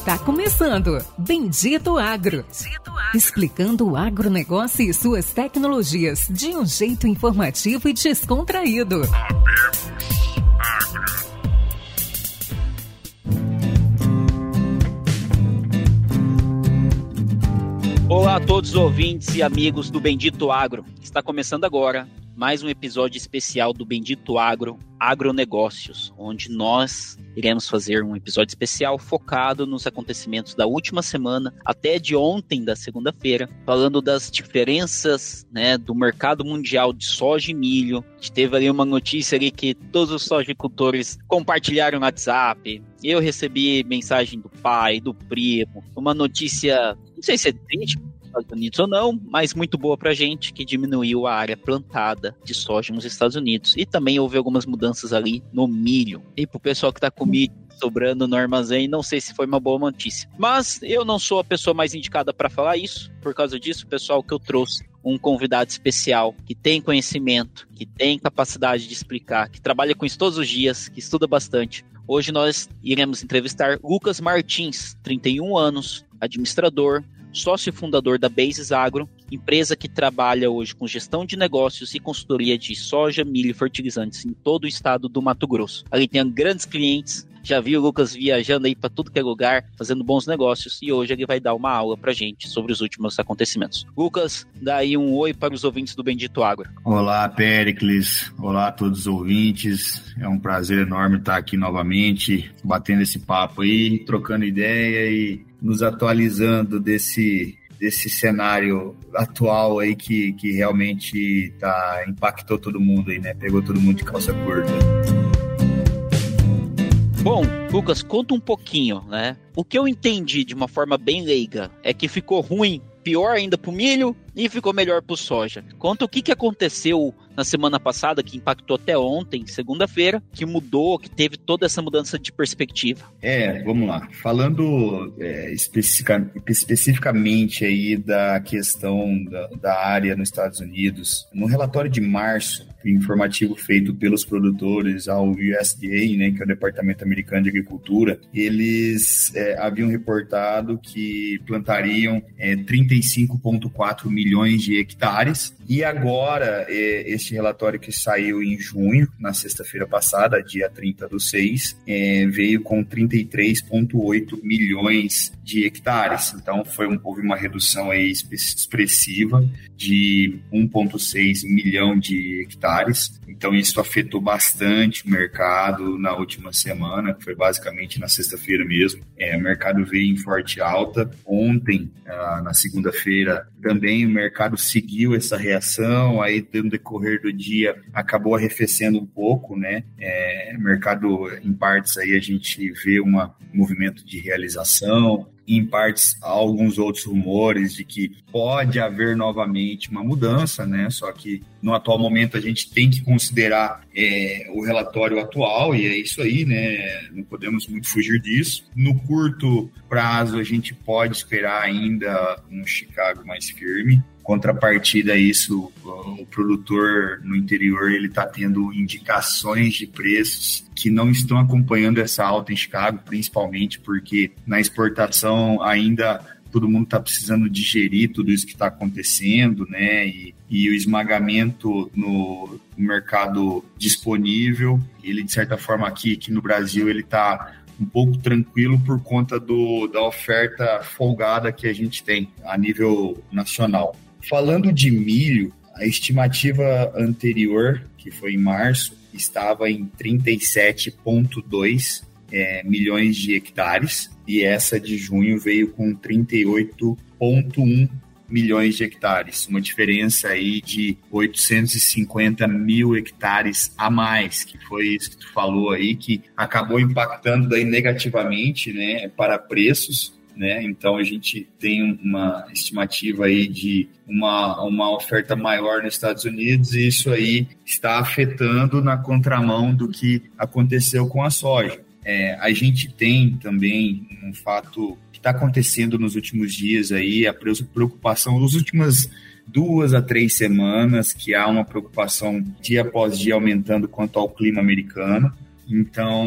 Está começando Bendito Agro. Bendito Agro. Explicando o agronegócio e suas tecnologias de um jeito informativo e descontraído. Olá a todos os ouvintes e amigos do Bendito Agro. Está começando agora mais um episódio especial do Bendito Agro Agronegócios, onde nós iremos fazer um episódio especial focado nos acontecimentos da última semana até de ontem, da segunda-feira, falando das diferenças né, do mercado mundial de soja e milho. A gente teve ali uma notícia ali que todos os sojicultores compartilharam no WhatsApp. Eu recebi mensagem do pai, do primo, uma notícia, não sei se é triste, Estados Unidos ou não, mas muito boa para a gente, que diminuiu a área plantada de soja nos Estados Unidos. E também houve algumas mudanças ali no milho. E para o pessoal que está com milho sobrando no armazém, não sei se foi uma boa notícia. Mas eu não sou a pessoa mais indicada para falar isso, por causa disso, pessoal, que eu trouxe um convidado especial que tem conhecimento, que tem capacidade de explicar, que trabalha com isso todos os dias, que estuda bastante. Hoje nós iremos entrevistar Lucas Martins, 31 anos, administrador, sócio fundador da Bases Agro, empresa que trabalha hoje com gestão de negócios e consultoria de soja, milho e fertilizantes em todo o estado do Mato Grosso. Ali tem grandes clientes, já vi o Lucas viajando aí para tudo que é lugar, fazendo bons negócios, e hoje ele vai dar uma aula pra gente sobre os últimos acontecimentos. Lucas, dá aí um oi para os ouvintes do Bendito Agro. Olá, Pericles. Olá a todos os ouvintes. É um prazer enorme estar aqui novamente, batendo esse papo aí, trocando ideia e nos atualizando desse desse cenário atual aí que, que realmente tá, impactou todo mundo aí, né? Pegou todo mundo de calça curta. Bom, Lucas, conta um pouquinho, né? O que eu entendi de uma forma bem leiga é que ficou ruim, pior ainda pro milho e ficou melhor pro soja. Conta o que, que aconteceu na semana passada, que impactou até ontem, segunda-feira, que mudou, que teve toda essa mudança de perspectiva. É, vamos lá. Falando é, especifica, especificamente aí da questão da, da área nos Estados Unidos, no relatório de março, informativo feito pelos produtores ao USDA, né, que é o Departamento Americano de Agricultura, eles é, haviam reportado que plantariam é, 35,4 milhões de hectares. E agora, é, este relatório que saiu em junho, na sexta-feira passada, dia 30 do 6, é, veio com 33,8 milhões de hectares. Então, foi um, houve uma redução aí expressiva de 1,6 milhão de hectares. Então, isso afetou bastante o mercado na última semana, que foi basicamente na sexta-feira mesmo. É, o mercado veio em forte alta. Ontem, ah, na segunda-feira, também o mercado seguiu essa reação, aí no decorrer do dia acabou arrefecendo um pouco, né? É, mercado em partes aí a gente vê um movimento de realização, em partes alguns outros rumores de que pode haver novamente uma mudança, né? Só que no atual momento a gente tem que considerar é, o relatório atual e é isso aí, né? Não podemos muito fugir disso. No curto prazo a gente pode esperar ainda um Chicago mais firme. Contrapartida a isso, o produtor no interior ele está tendo indicações de preços que não estão acompanhando essa alta em Chicago, principalmente porque na exportação ainda todo mundo está precisando digerir tudo isso que está acontecendo, né? E, e o esmagamento no mercado disponível, ele de certa forma aqui, aqui no Brasil, ele está um pouco tranquilo por conta do, da oferta folgada que a gente tem a nível nacional. Falando de milho, a estimativa anterior, que foi em março, estava em 37,2 é, milhões de hectares, e essa de junho veio com 38,1 milhões de hectares, uma diferença aí de 850 mil hectares a mais, que foi isso que tu falou aí, que acabou impactando daí negativamente, né, para preços, né? Então a gente tem uma estimativa aí de uma, uma oferta maior nos Estados Unidos e isso aí está afetando na contramão do que aconteceu com a soja. É, a gente tem também um fato que está acontecendo nos últimos dias aí, a preocupação, nas últimas duas a três semanas, que há uma preocupação dia após dia aumentando quanto ao clima americano. Então,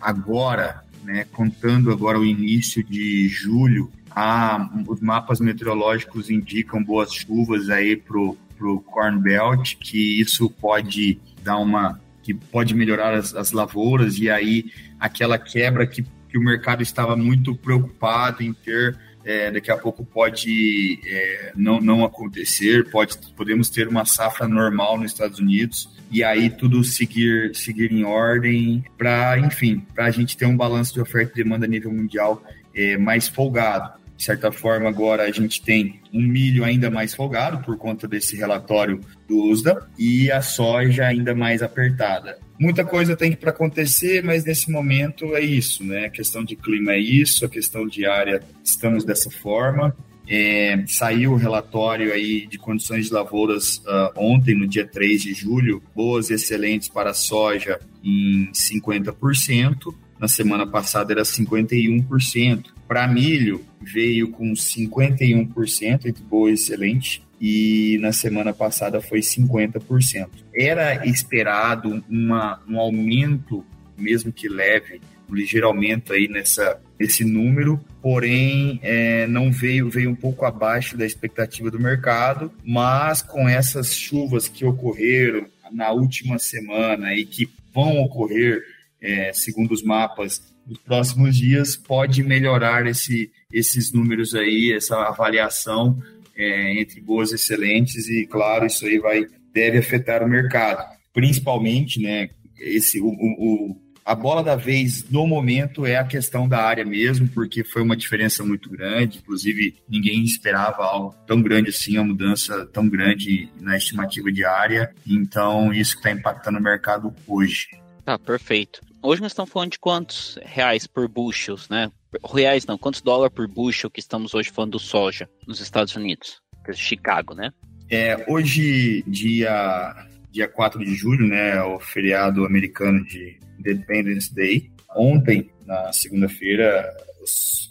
agora né, contando agora o início de julho, a, os mapas meteorológicos indicam boas chuvas aí pro, pro Corn Belt, que isso pode dar uma que pode melhorar as, as lavouras e aí aquela quebra que, que o mercado estava muito preocupado em ter é, daqui a pouco pode é, não, não acontecer, pode, podemos ter uma safra normal nos Estados Unidos e aí tudo seguir, seguir em ordem para, enfim, para a gente ter um balanço de oferta e demanda a nível mundial é, mais folgado. De certa forma, agora a gente tem um milho ainda mais folgado por conta desse relatório do USDA e a soja ainda mais apertada. Muita coisa tem para acontecer, mas nesse momento é isso, né? A questão de clima é isso, a questão de área estamos dessa forma. É, saiu o relatório aí de condições de lavouras uh, ontem, no dia 3 de julho, boas e excelentes para a soja em 50%, na semana passada era 51%. Para milho, veio com 51% entre boa e excelente, e na semana passada foi 50%. Era esperado uma, um aumento, mesmo que leve, um ligeiro aumento aí nessa, nesse número, porém é, não veio, veio um pouco abaixo da expectativa do mercado, mas com essas chuvas que ocorreram na última semana e que vão ocorrer, é, segundo os mapas, nos próximos dias, pode melhorar esse, esses números aí, essa avaliação é, entre boas e excelentes e, claro, isso aí vai deve afetar o mercado. Principalmente, né, esse, o, o, a bola da vez no momento é a questão da área mesmo, porque foi uma diferença muito grande. Inclusive, ninguém esperava algo tão grande assim, uma mudança tão grande na estimativa de área. Então, isso está impactando o mercado hoje. Tá, perfeito. Hoje nós estamos falando de quantos reais por bushels, né? Reais não, quantos dólares por bushel que estamos hoje falando do soja nos Estados Unidos? Chicago, né? É, hoje, dia, dia 4 de julho, né, o feriado americano de Independence Day. Ontem, na segunda-feira,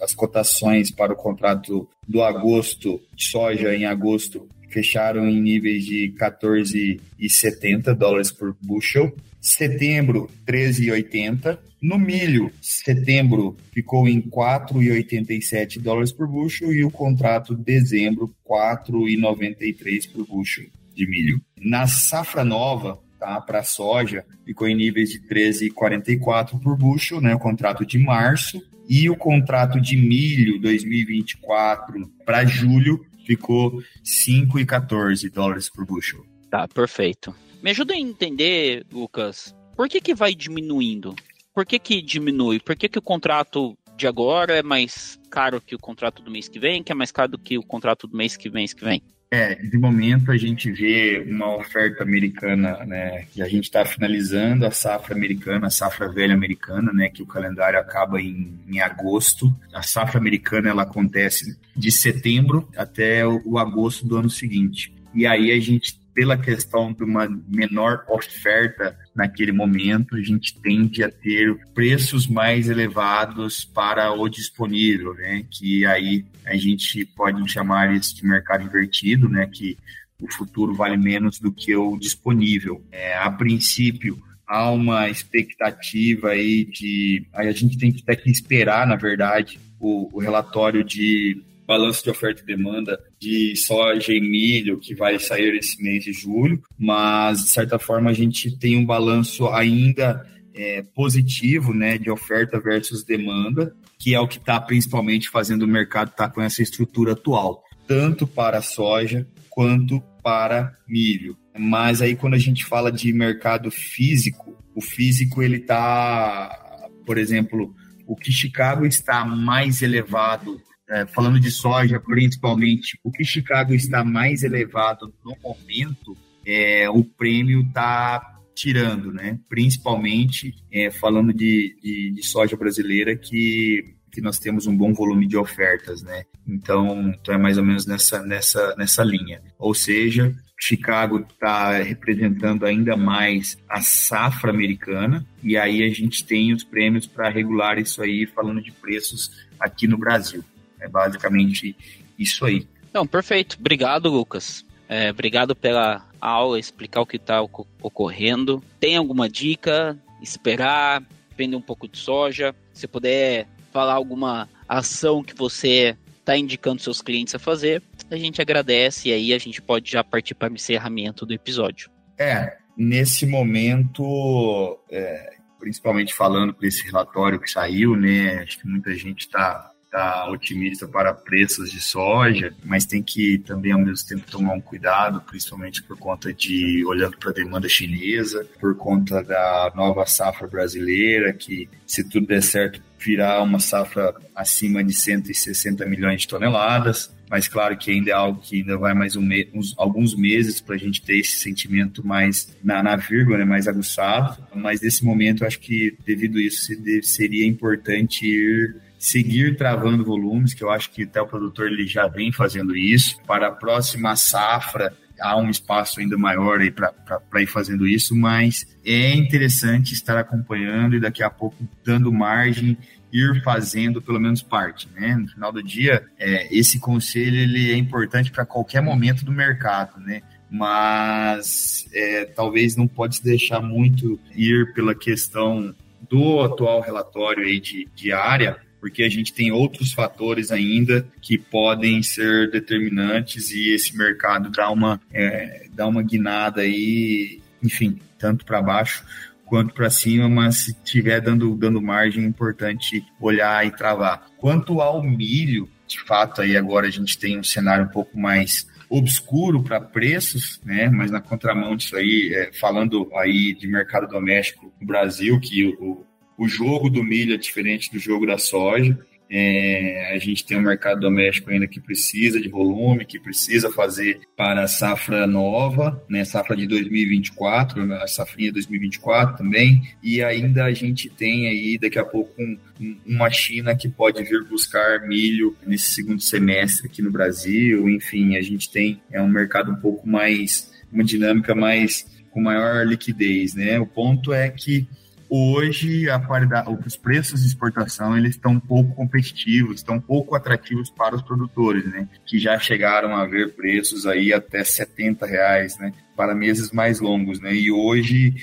as cotações para o contrato do agosto de soja em agosto fecharam em níveis de 14,70 dólares por bushel. Setembro, 13,80. No milho, setembro ficou em 4,87 dólares por bushel e o contrato dezembro, 4,93 por bushel de milho. Na safra nova, tá, para soja, ficou em níveis de 13,44 por bushel, né, o contrato de março, e o contrato de milho 2024 para julho ficou 5,14 dólares por bushel. Tá, perfeito. Me ajuda a entender, Lucas, por que que vai diminuindo? Por que que diminui? Por que que o contrato de agora é mais caro que o contrato do mês que vem, que é mais caro que o contrato do mês que vem, mês que vem? É, de momento a gente vê uma oferta americana, né, que a gente está finalizando a safra americana, a safra velha americana, né, que o calendário acaba em, em agosto. A safra americana ela acontece de setembro até o, o agosto do ano seguinte. E aí a gente pela questão de uma menor oferta naquele momento, a gente tende a ter preços mais elevados para o disponível, né? Que aí a gente pode chamar isso de mercado invertido, né? Que o futuro vale menos do que o disponível. É, a princípio, há uma expectativa aí de. Aí a gente tem que até que esperar, na verdade, o, o relatório de balanço de oferta e demanda de soja e milho que vai sair esse mês de julho, mas de certa forma a gente tem um balanço ainda é, positivo, né, de oferta versus demanda, que é o que está principalmente fazendo o mercado estar tá com essa estrutura atual, tanto para soja quanto para milho. Mas aí quando a gente fala de mercado físico, o físico ele está, por exemplo, o que Chicago está mais elevado é, falando de soja principalmente, o que Chicago está mais elevado no momento, é, o prêmio está tirando, né? Principalmente é, falando de, de, de, soja brasileira, que, que nós temos um bom volume de ofertas, né? Então, então é mais ou menos nessa, nessa, nessa linha. Ou seja, Chicago está representando ainda mais a safra americana, e aí a gente tem os prêmios para regular isso aí, falando de preços aqui no Brasil. É basicamente isso aí. Não, perfeito. Obrigado, Lucas. É, obrigado pela aula, explicar o que está ocorrendo. Tem alguma dica? Esperar? vender um pouco de soja. Se puder falar alguma ação que você está indicando seus clientes a fazer, a gente agradece e aí a gente pode já partir para o encerramento do episódio. É, nesse momento, é, principalmente falando por esse relatório que saiu, né? Acho que muita gente está tá otimista para preços de soja, mas tem que também ao mesmo tempo tomar um cuidado, principalmente por conta de olhando para a demanda chinesa, por conta da nova safra brasileira, que se tudo der certo virar uma safra acima de 160 milhões de toneladas mas claro que ainda é algo que ainda vai mais um me uns, alguns meses para a gente ter esse sentimento mais na, na vírgula, né, mais aguçado. Mas nesse momento, acho que devido a isso seria importante ir seguir travando volumes, que eu acho que até o produtor ele já vem fazendo isso. Para a próxima safra, há um espaço ainda maior aí para ir fazendo isso, mas é interessante estar acompanhando e daqui a pouco dando margem ir fazendo pelo menos parte, né? No final do dia, é, esse conselho ele é importante para qualquer momento do mercado, né? Mas é, talvez não pode se deixar muito ir pela questão do atual relatório aí de, de área, porque a gente tem outros fatores ainda que podem ser determinantes e esse mercado dá uma, é, dá uma guinada aí, enfim, tanto para baixo quanto para cima, mas se tiver dando, dando margem, é importante olhar e travar. Quanto ao milho, de fato, aí agora a gente tem um cenário um pouco mais obscuro para preços, né? Mas na contramão disso aí, é, falando aí de mercado doméstico no Brasil, que o, o jogo do milho é diferente do jogo da soja. É, a gente tem um mercado doméstico ainda que precisa de volume, que precisa fazer para a safra nova, né, safra de 2024, a safrinha 2024 também, e ainda a gente tem aí daqui a pouco um, uma China que pode vir buscar milho nesse segundo semestre aqui no Brasil, enfim, a gente tem é um mercado um pouco mais, uma dinâmica mais com maior liquidez, né? O ponto é que hoje os preços de exportação eles estão pouco competitivos, estão pouco atrativos para os produtores, né? Que já chegaram a ver preços aí até 70 reais, né? Para meses mais longos, né? E hoje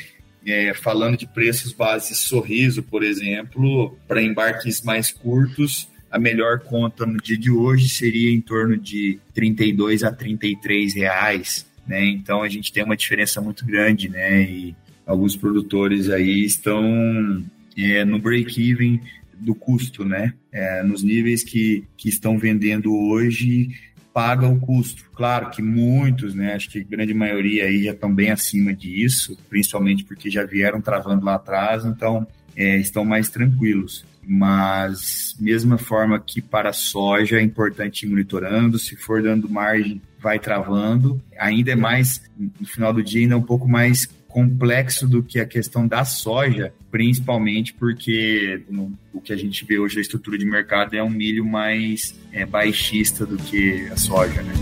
é, falando de preços base sorriso, por exemplo, para embarques mais curtos, a melhor conta no dia de hoje seria em torno de 32 a 33 reais, né? Então a gente tem uma diferença muito grande, né? E alguns produtores aí estão é, no break-even do custo, né? É, nos níveis que, que estão vendendo hoje, paga o custo. Claro que muitos, né? Acho que a grande maioria aí já estão bem acima disso, principalmente porque já vieram travando lá atrás, então é, estão mais tranquilos. Mas, mesma forma que para a soja é importante ir monitorando, se for dando margem, vai travando. Ainda é mais, no final do dia, ainda é um pouco mais complexo do que a questão da soja, principalmente porque no, o que a gente vê hoje a estrutura de mercado é um milho mais é, baixista do que a soja, né?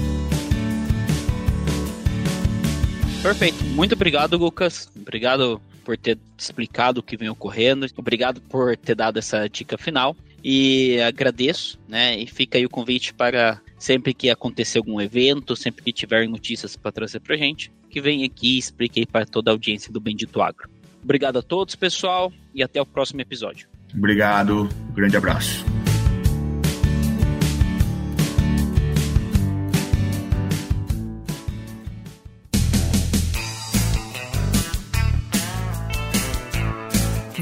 Perfeito. Muito obrigado, Lucas. Obrigado por ter explicado o que vem ocorrendo. Obrigado por ter dado essa dica final. E agradeço, né? E fica aí o convite para sempre que acontecer algum evento, sempre que tiver notícias para trazer para gente, que vem aqui e explique para toda a audiência do Bendito Agro. Obrigado a todos, pessoal, e até o próximo episódio. Obrigado, um grande abraço.